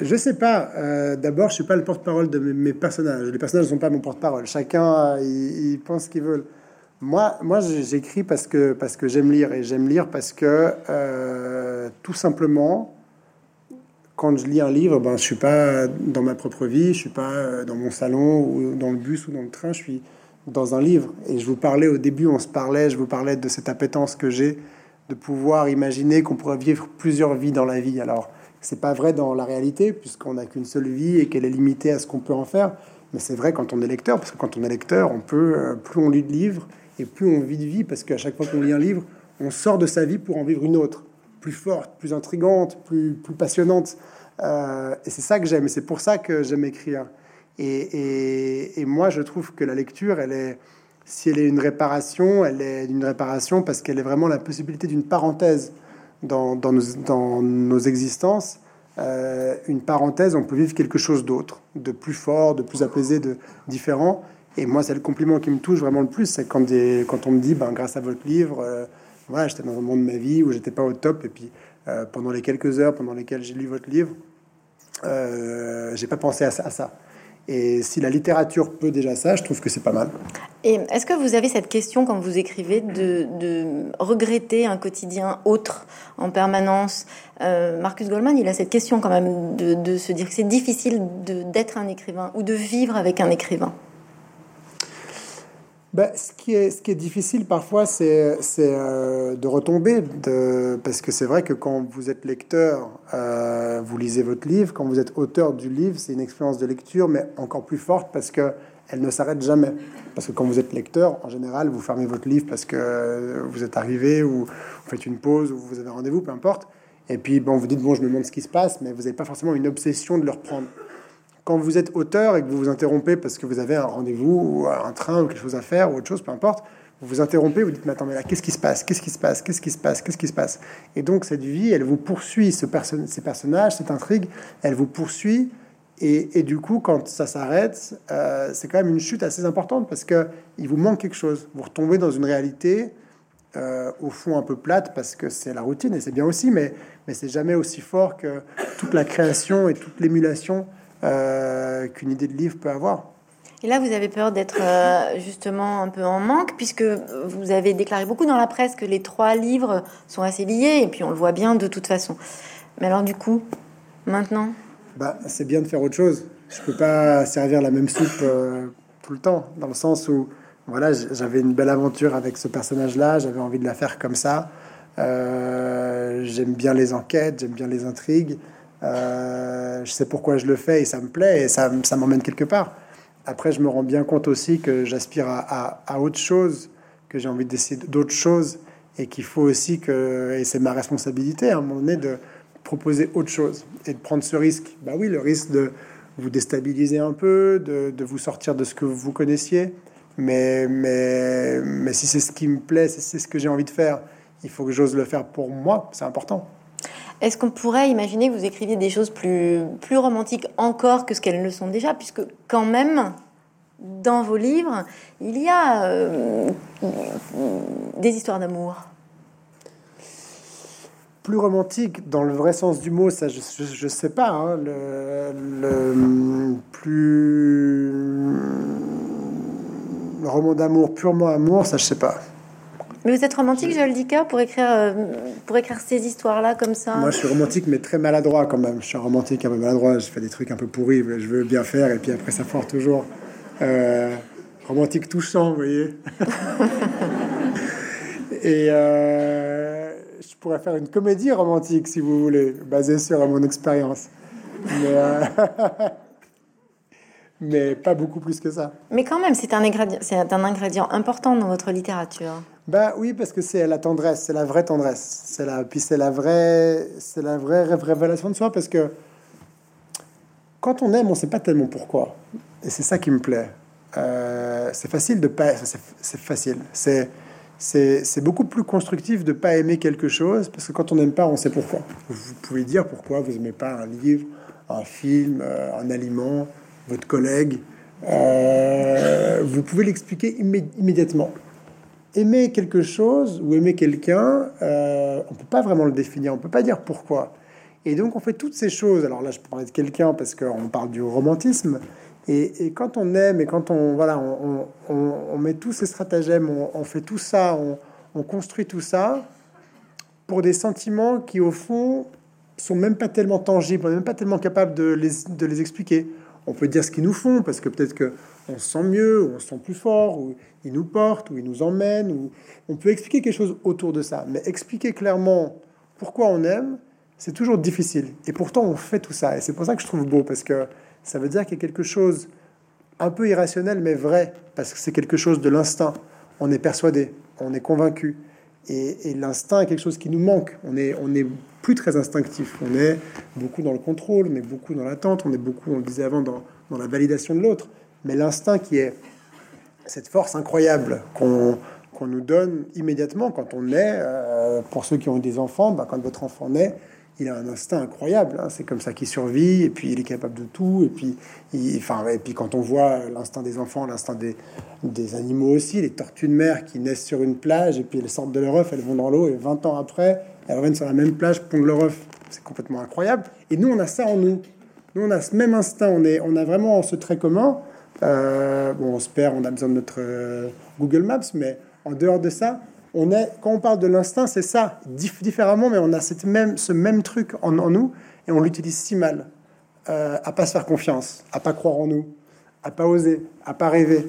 Je sais pas. Euh, d'abord, je suis pas le porte-parole de mes, personnages. Les personnages ne sont pas mon porte-parole. Chacun, il, pense ce qu'il veut. Moi, moi, j'écris parce que parce que j'aime lire et j'aime lire parce que euh, tout simplement, quand je lis un livre, ben je suis pas dans ma propre vie, je suis pas euh, dans mon salon ou dans le bus ou dans le train. Je suis dans un livre. Et je vous parlais au début, on se parlait, je vous parlais de cette appétence que j'ai de pouvoir imaginer qu'on pourrait vivre plusieurs vies dans la vie. Alors, c'est pas vrai dans la réalité, puisqu'on n'a qu'une seule vie et qu'elle est limitée à ce qu'on peut en faire. Mais c'est vrai quand on est lecteur, parce que quand on est lecteur, on peut, euh, plus on lit de livres et plus on vit de vie, parce qu'à chaque fois qu'on lit un livre, on sort de sa vie pour en vivre une autre, plus forte, plus intrigante, plus, plus passionnante. Euh, et c'est ça que j'aime, et c'est pour ça que j'aime écrire. Et, et, moi, je trouve que la lecture, elle est, si elle est une réparation, elle est une réparation parce qu'elle est vraiment la possibilité d'une parenthèse dans, dans, nos, dans nos, existences. Euh, une parenthèse, on peut vivre quelque chose d'autre, de plus fort, de plus apaisé, de différent. Et moi, c'est le compliment qui me touche vraiment le plus, c'est quand, quand on me dit, ben, grâce à votre livre, euh, j'étais dans un moment de ma vie où j'étais pas au top, et puis euh, pendant les quelques heures pendant lesquelles j'ai lu votre livre, euh, j'ai pas pensé à ça, Et si la littérature peut déjà ça, je trouve que c'est pas mal. Et est-ce que vous avez cette question quand vous écrivez de, regretter un quotidien autre en permanence? Euh, Marcus Goldman, il a cette question quand même de, de se dire que c'est difficile d'être un écrivain ou de vivre avec un écrivain. Ben, ce, qui est, difficile parfois, c'est euh, de retomber, parce que c'est vrai que quand vous êtes lecteur, euh, vous lisez votre livre, quand vous êtes auteur du livre, c'est une expérience de lecture, mais encore plus forte parce que elle ne s'arrête jamais. Parce que quand vous êtes lecteur, en général, vous fermez votre livre parce que vous êtes arrivé, ou vous faites une pause, ou vous avez rendez-vous, peu importe. Et puis, bon, vous dites, bon, je me demande ce qui se passe, mais vous n'avez pas forcément une obsession de le reprendre quand vous êtes auteur et que vous vous interrompez parce que vous avez un rendez-vous ou un train ou quelque chose à faire ou autre chose, peu importe, vous vous interrompez, vous dites, mais attends, mais là, qu'est-ce qui se passe? Qu'est-ce qui se passe? Qu'est-ce qui se passe? Qu'est-ce qui se passe? Et donc, cette vie, elle vous poursuit, ce ces personnages, cette intrigue, elle vous poursuit. Et, et du coup, quand ça s'arrête, euh, c'est quand même une chute assez importante parce que il vous manque quelque chose. Vous retombez dans une réalité, euh, au fond, un peu plate parce que c'est la routine et c'est bien aussi, mais, mais c'est jamais aussi fort que toute la création et toute l'émulation euh, qu'une idée de livre peut avoir. Et là, vous avez peur d'être euh, justement un peu en manque, puisque vous avez déclaré beaucoup dans la presse que les trois livres sont assez liés, et puis on le voit bien de toute façon. Mais alors, du coup, maintenant? Bah, C'est bien de faire autre chose. Je peux pas servir la même soupe euh, tout le temps, dans le sens où voilà, j'avais une belle aventure avec ce personnage-là, j'avais envie de la faire comme ça. j'aime bien les enquêtes, j'aime bien les intrigues. Euh, je sais pourquoi je le fais et ça me plaît et ça, m'emmène quelque part. Après, je me rends bien compte aussi que j'aspire à, à, autre chose, que j'ai envie d'essayer d'autres choses et qu'il faut aussi que, et c'est ma responsabilité à un moment donné, de proposer autre chose et de prendre ce risque. Bah oui, le risque de vous déstabiliser un peu, de, de vous sortir de ce que vous connaissiez. Mais, mais, mais si c'est ce qui me plaît, si c'est ce que j'ai envie de faire, il faut que j'ose le faire pour moi, c'est important. Est-ce qu'on pourrait imaginer que vous écriviez des choses plus, romantiques encore que ce qu'elles ne sont déjà, puisque quand même, dans vos livres, il y a euh, des histoires d'amour plus romantique dans le vrai sens du mot, ça je, je, sais pas. Hein, le, plus roman d'amour purement amour, ça je sais pas. Mais vous êtes romantique, Joël Dicker, pour écrire, euh, pour écrire ces histoires-là comme ça Moi, je suis romantique, mais très maladroit quand même. Je suis romantique un peu maladroit. Je fais des trucs un peu pourris, mais je veux bien faire, et puis après, ça foire toujours. Euh, romantique touchant, vous voyez. et euh, je pourrais faire une comédie romantique, si vous voulez, basée sur mon expérience. Mais. mais pas beaucoup plus que ça. Mais quand même, c'est un ingrédient, c'est un ingrédient important dans votre littérature. Bah oui, parce que c'est la tendresse, c'est la vraie tendresse, c'est la, puis c'est la vraie, c'est la vraie révélation de soi, parce que quand on aime, on sait pas tellement pourquoi, et c'est ça qui me plaît. Euh, c'est facile de pas, c'est facile, c'est c'est beaucoup plus constructif de pas aimer quelque chose parce que quand on n'aime pas, on sait pourquoi. Vous pouvez dire pourquoi vous aimez pas un livre, un film, euh, un aliment, votre collègue. Euh, vous pouvez l'expliquer immédiatement. Aimer quelque chose ou aimer quelqu'un, euh, on peut pas vraiment le définir, on peut pas dire pourquoi. Et donc on fait toutes ces choses. Alors là, je parlais de quelqu'un parce qu'on parle du romantisme. Et, quand on aime et quand on voilà, on, met tous ces stratagèmes, on, fait tout ça, on, construit tout ça pour des sentiments qui au fond sont même pas tellement tangibles, on même pas tellement capable de les, de les expliquer on peut dire ce qu'ils nous font, parce que peut-être que on se sent mieux, on se sent plus fort, ou ils nous portent, ou ils nous emmènent, ou on peut expliquer quelque chose autour de ça. Mais expliquer clairement pourquoi on aime, c'est toujours difficile. Et pourtant, on fait tout ça. Et c'est pour ça que je trouve beau, parce que ça veut dire qu'il y a quelque chose un peu irrationnel, mais vrai, parce que c'est quelque chose de l'instinct. On est persuadé, on est convaincu. Et, l'instinct est quelque chose qui nous manque. On est, on plus très instinctif. On est beaucoup dans le contrôle, on est beaucoup dans l'attente, on est beaucoup, on le disait avant, dans la validation de l'autre. Mais l'instinct qui est cette force incroyable qu'on qu'on nous donne immédiatement quand on naît. Euh, pour ceux qui ont des enfants, bah, quand votre enfant naît, il a un instinct incroyable. Hein. C'est comme ça qu'il survit, et puis il est capable de tout. Et puis, enfin, et puis quand on voit l'instinct des enfants, l'instinct des, des, animaux aussi, les tortues de mer qui naissent sur une plage, et puis elles sortent de leur œuf, elles vont dans l'eau, et 20 ans après, elles reviennent sur la même plage, pondent leur œuf. C'est complètement incroyable. Et nous, on a ça en nous. Nous, on a ce même instinct. On, est, on a vraiment ce trait commun. Euh, bon, on se perd, on a besoin de notre euh, Google Maps, mais en dehors de ça, on est, quand on parle de l'instinct, c'est ça, différemment, mais on a cette même, ce même truc en, nous et on l'utilise si mal. Euh, à pas se faire confiance, à pas croire en nous, à pas oser, à pas rêver.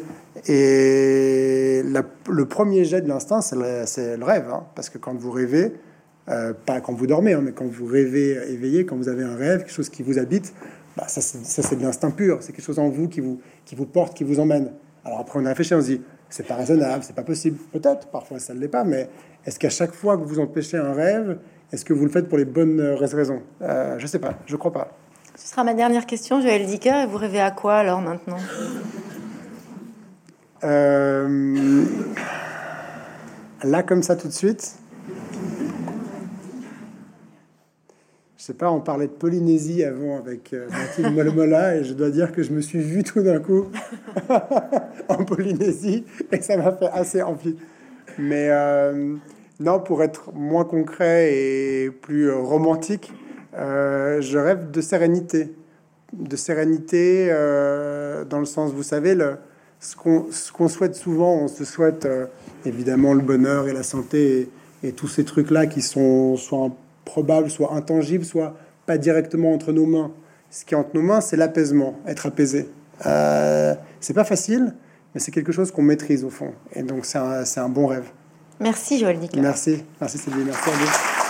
Et le premier jet de l'instinct, c'est le, rêve, hein, parce que quand vous rêvez, pas quand vous dormez, hein, mais quand vous rêvez éveillé, quand vous avez un rêve, quelque chose qui vous habite, bah, ça c'est de l'instinct pur, c'est quelque chose en vous qui vous, qui vous porte, qui vous emmène. Alors après on réfléchit, on se dit, c'est pas raisonnable, c'est pas possible. Peut-être, parfois ça ne l'est pas, mais est-ce qu'à chaque fois que vous empêchez un rêve, est-ce que vous le faites pour les bonnes raisons? Euh, Je sais pas, je crois pas. Ce sera ma dernière question, Joël Dicker. Et vous rêvez à quoi alors maintenant? Euh, Là, comme ça, tout de suite, sais pas, on parlait de Polynésie avant avec euh, Mathilde Molmola et je dois dire que je me suis vu tout d'un coup en Polynésie et ça m'a fait assez envie. Mais euh, non, pour être moins concret et plus romantique, euh, je rêve de sérénité. De sérénité dans le sens, vous savez, le, ce qu'on souhaite souvent, on se souhaite évidemment le bonheur et la santé et, tous ces trucs-là qui sont soit un probable, soit intangible, soit pas directement entre nos mains. Ce qui est entre nos mains, c'est l'apaisement, être apaisé. Euh, c'est pas facile, mais c'est quelque chose qu'on maîtrise au fond. Et donc, c'est un, un, bon rêve. Merci, Joël Dicker. Merci. Merci, Sylvie. Merci à vous.